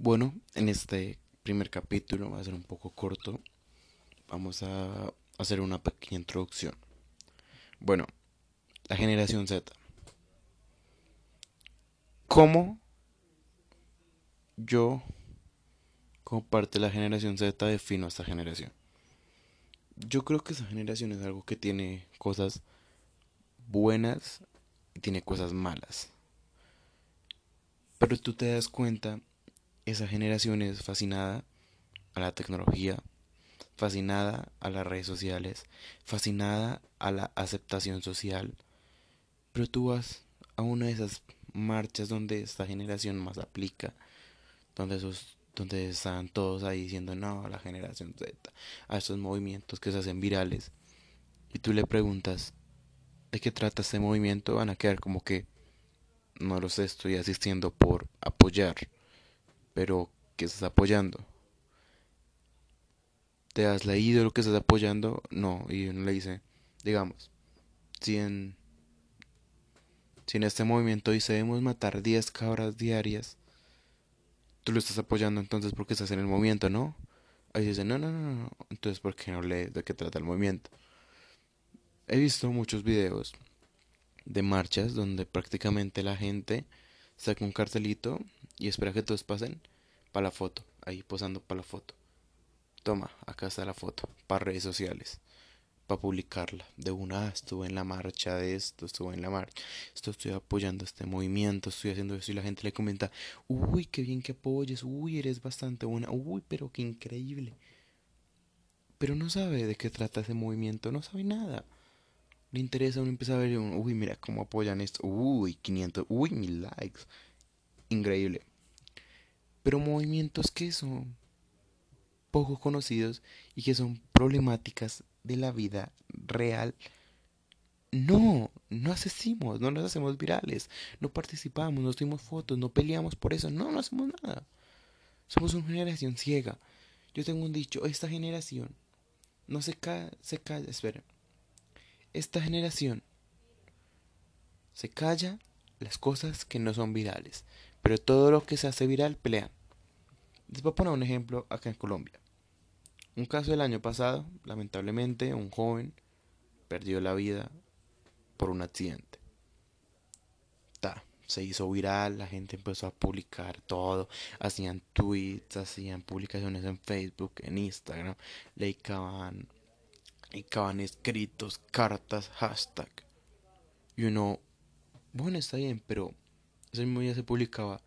Bueno, en este primer capítulo va a ser un poco corto. Vamos a hacer una pequeña introducción. Bueno, la generación Z. ¿Cómo yo, como parte de la generación Z, defino a esta generación? Yo creo que esa generación es algo que tiene cosas buenas y tiene cosas malas. Pero tú te das cuenta, esa generación es fascinada a la tecnología, fascinada a las redes sociales, fascinada a la aceptación social. Pero tú vas a una de esas marchas donde esta generación más aplica, donde donde están todos ahí diciendo no a la generación Z, a estos movimientos que se hacen virales, y tú le preguntas de qué trata este movimiento, van a quedar como que no lo sé, estoy asistiendo por apoyar, pero ¿qué estás apoyando? ¿Te has leído lo que estás apoyando? No, y uno le dice, digamos, si en, si en este movimiento dice debemos matar 10 cabras diarias, tú lo estás apoyando entonces porque estás en el movimiento, ¿no? Ahí dice, no, no, no, no, entonces ¿por qué no lees de qué trata el movimiento? He visto muchos videos de marchas donde prácticamente la gente saca un cartelito y espera que todos pasen para la foto, ahí posando para la foto. Toma, acá está la foto, para redes sociales, para publicarla. De una, ah, estuve en la marcha de esto, estuve en la marcha, esto estoy apoyando este movimiento, estoy haciendo eso y la gente le comenta, uy, qué bien que apoyes, uy, eres bastante buena, uy, pero qué increíble. Pero no sabe de qué trata ese movimiento, no sabe nada le interesa, uno empieza a ver, uy, mira cómo apoyan esto, uy, 500, uy, mil likes, increíble. Pero movimientos que son poco conocidos y que son problemáticas de la vida real, no, no hacemos, no nos hacemos virales, no participamos, no tuvimos fotos, no peleamos por eso, no, no hacemos nada. Somos una generación ciega. Yo tengo un dicho, esta generación no se cae, se cae, espera esta generación se calla las cosas que no son virales, pero todo lo que se hace viral pelean. Les voy a poner un ejemplo acá en Colombia. Un caso del año pasado, lamentablemente, un joven perdió la vida por un accidente. Ta, se hizo viral, la gente empezó a publicar todo, hacían tweets, hacían publicaciones en Facebook, en Instagram, le dedicaban y acaban escritos, cartas, hashtag. Y uno, bueno, está bien, pero ese mismo día se publicaba,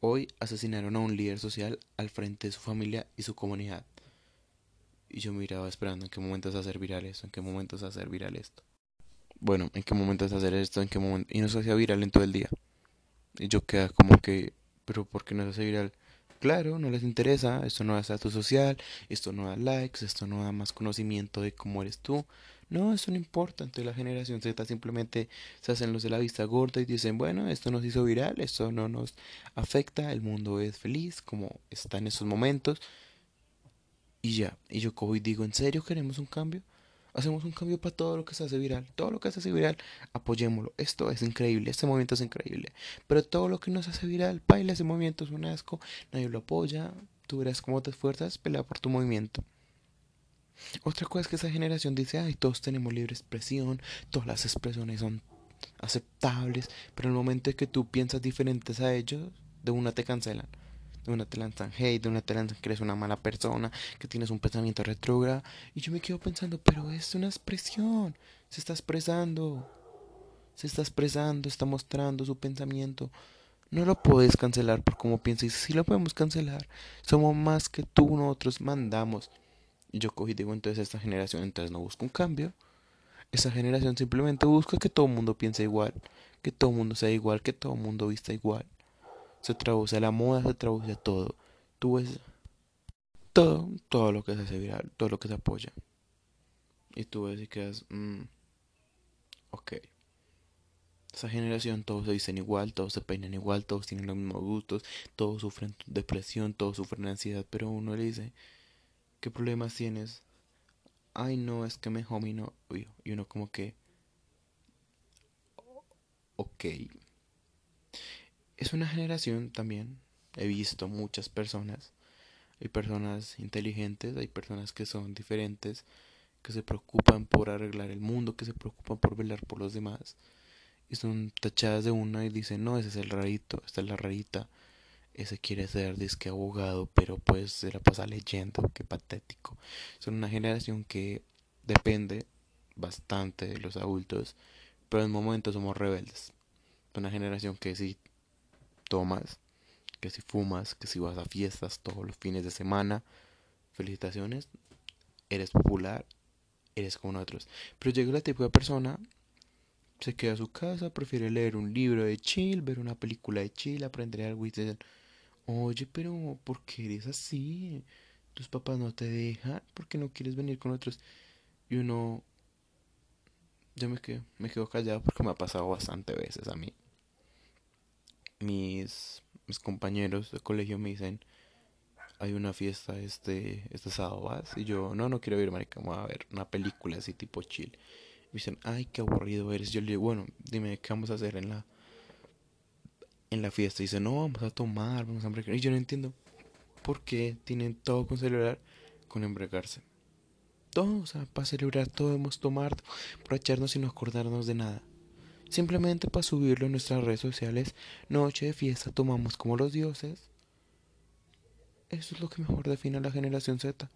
hoy asesinaron a un líder social al frente de su familia y su comunidad. Y yo miraba esperando en qué momento se va a hacer viral esto, en qué momento se va a hacer viral esto. Bueno, en qué momento se a hacer esto, en qué momento... Y no se hacía viral en todo el día. Y yo quedaba como que, pero ¿por qué no se hace viral? Claro, no les interesa, esto no da estatus social, esto no da likes, esto no da más conocimiento de cómo eres tú. No, eso no importa. Entonces la generación Z simplemente se hacen los de la vista gorda y dicen, bueno, esto nos hizo viral, esto no nos afecta, el mundo es feliz como está en esos momentos. Y ya, y yo cojo y digo, ¿en serio queremos un cambio? Hacemos un cambio para todo lo que se hace viral. Todo lo que se hace viral, apoyémoslo. Esto es increíble, este movimiento es increíble. Pero todo lo que no se hace viral, baila ese movimiento es un asco, nadie lo apoya. Tú verás cómo te esfuerzas, pelea por tu movimiento. Otra cosa es que esa generación dice, ay, todos tenemos libre expresión, todas las expresiones son aceptables, pero en el momento en que tú piensas diferentes a ellos, de una te cancelan de una te lanzan hate, de una te lanzan que eres una mala persona, que tienes un pensamiento retrógrado. Y yo me quedo pensando, pero es una expresión, se está expresando, se está expresando, está mostrando su pensamiento. No lo puedes cancelar por cómo piensas. Sí lo podemos cancelar. Somos más que tú, nosotros mandamos. Yo cogí digo, entonces esta generación entonces no busca un cambio. Esa generación simplemente busca que todo el mundo piense igual, que todo el mundo sea igual, que todo el mundo vista igual se traduce a la moda, se traduce a todo. Tú ves todo, todo lo que se hace viral, todo lo que se apoya. Y tú ves y quedas, mmm, ok. Esa generación todos se dicen igual, todos se peinan igual, todos tienen los mismos gustos, todos sufren depresión, todos sufren ansiedad, pero uno le dice, ¿qué problemas tienes? Ay, no, es que me homie no. Y uno como que, ok. Es una generación también he visto muchas personas. Hay personas inteligentes, hay personas que son diferentes, que se preocupan por arreglar el mundo, que se preocupan por velar por los demás. Y son tachadas de una y dicen, no, ese es el rarito, esta es la rarita. Ese quiere ser disque abogado, pero pues se la pasa leyendo, qué patético. Son una generación que depende bastante de los adultos, pero en momentos somos rebeldes. Una generación que si tomas, que si fumas, que si vas a fiestas todos los fines de semana, felicitaciones, eres popular, eres como nosotros. Pero llega la tipo de persona, se queda a su casa, prefiere leer un libro de chill, ver una película de chill, aprender algo y dicen, oye, pero ¿por qué eres así? Tus papás no te dejan, ¿por qué no quieres venir con otros? Y uno, yo me quedo, me quedo callado porque me ha pasado bastante veces a mí. Mis, mis compañeros de colegio me dicen, hay una fiesta este, este sábado. Y yo, no, no quiero ir, marica, vamos a ver una película así tipo chill. Me dicen, ay, qué aburrido eres. Yo le digo, bueno, dime, ¿qué vamos a hacer en la, en la fiesta? Dice, no, vamos a tomar, vamos a embriagar. Y yo no entiendo por qué tienen todo con celebrar con embriagarse todo, o sea, para celebrar todo debemos tomar, echarnos y no acordarnos de nada. Simplemente para subirlo en nuestras redes sociales, noche de fiesta tomamos como los dioses. Eso es lo que mejor define a la generación Z.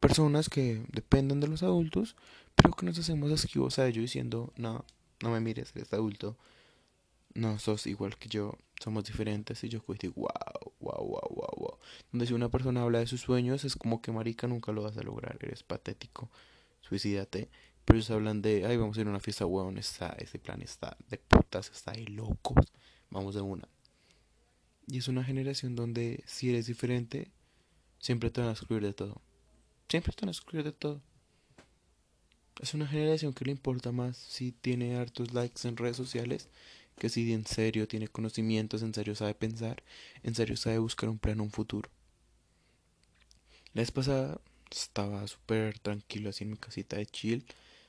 Personas que dependen de los adultos, pero que nos hacemos esquivos a ellos diciendo, no, no me mires, eres adulto. No sos igual que yo, somos diferentes. Y yo digo, wow, wow, wow, wow, wow. Donde si una persona habla de sus sueños, es como que marica nunca lo vas a lograr, eres patético, suicídate. Pero ellos hablan de, ay, vamos a ir a una fiesta, weón, está, ese plan está de putas, está de locos, vamos de una. Y es una generación donde si eres diferente, siempre te van a excluir de todo. Siempre te van a excluir de todo. Es una generación que le importa más si tiene hartos likes en redes sociales que si en serio tiene conocimientos, en serio sabe pensar, en serio sabe buscar un plan, un futuro. La vez pasada estaba súper tranquilo así en mi casita de chill,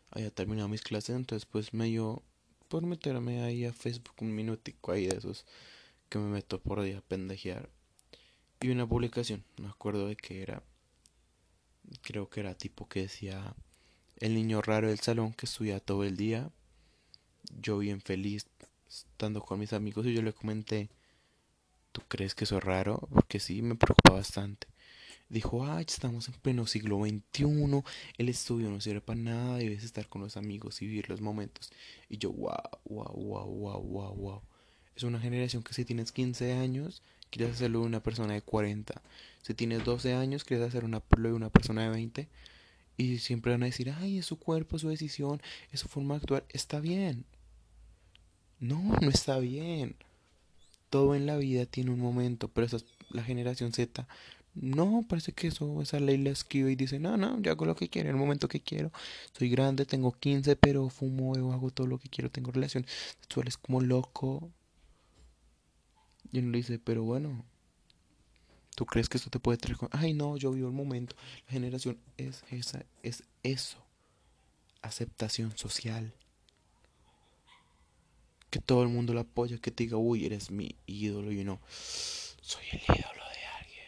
había terminado mis clases, entonces pues me dio por meterme ahí a Facebook un minutico ahí de esos que me meto por día a pendejear. Y una publicación, me acuerdo de qué era, creo que era tipo que decía el niño raro del salón que estudia todo el día, yo bien feliz estando con mis amigos y yo le comenté, ¿tú crees que eso es raro? Porque sí, me preocupa bastante. Dijo, ay, estamos en pleno siglo XXI, el estudio no sirve para nada, debes estar con los amigos y vivir los momentos. Y yo, wow, wow, wow, wow, wow, wow. Es una generación que si tienes 15 años, quieres hacerlo de una persona de 40. Si tienes 12 años, quieres hacer una, de una persona de 20. Y siempre van a decir, ay, es su cuerpo, su decisión, es su forma de actuar. Está bien, no, no está bien. Todo en la vida tiene un momento, pero esa es la generación Z. No, parece que eso, esa ley la esquiva y dice, no, no, yo hago lo que quiero, el momento que quiero. Soy grande, tengo 15, pero fumo, o hago todo lo que quiero, tengo relaciones sexuales como loco. Y uno le dice, pero bueno, ¿tú crees que esto te puede traer? Ay, no, yo vivo el momento. La generación es esa, es eso. Aceptación social que todo el mundo la apoya, que te diga, uy, eres mi ídolo y no, soy el ídolo de alguien.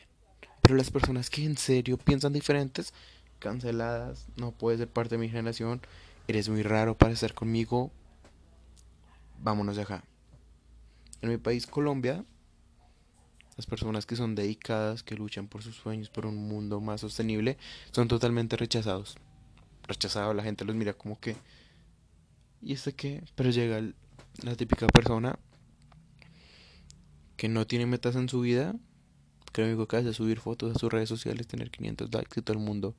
Pero las personas que en serio piensan diferentes, canceladas, no puedes ser parte de mi generación, eres muy raro para estar conmigo, vámonos de acá. En mi país, Colombia, las personas que son dedicadas, que luchan por sus sueños, por un mundo más sostenible, son totalmente rechazados. Rechazados, la gente los mira como que... ¿Y este qué? Pero llega el, la típica persona que no tiene metas en su vida, que lo único que hace es subir fotos a sus redes sociales, tener 500 likes y todo el mundo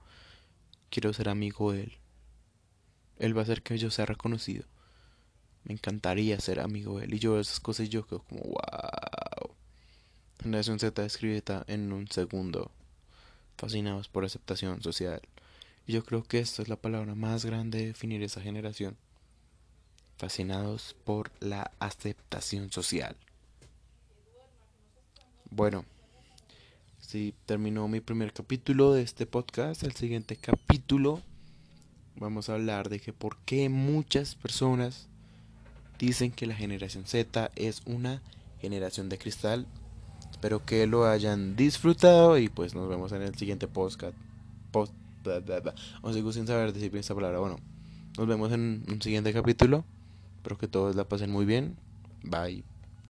quiero ser amigo de él. Él va a hacer que yo sea reconocido. Me encantaría ser amigo de él. Y yo veo esas cosas y yo quedo como, wow. Generación Z escribe en un segundo. Fascinados por aceptación social. Y yo creo que esta es la palabra más grande de definir esa generación fascinados por la aceptación social. Bueno, si terminó mi primer capítulo de este podcast. El siguiente capítulo vamos a hablar de que por qué muchas personas dicen que la generación Z es una generación de cristal. Espero que lo hayan disfrutado y pues nos vemos en el siguiente podcast. Post, O si sin saber decir bien esta palabra. Bueno, nos vemos en un siguiente capítulo. Espero que todos la pasen muy bien. Bye.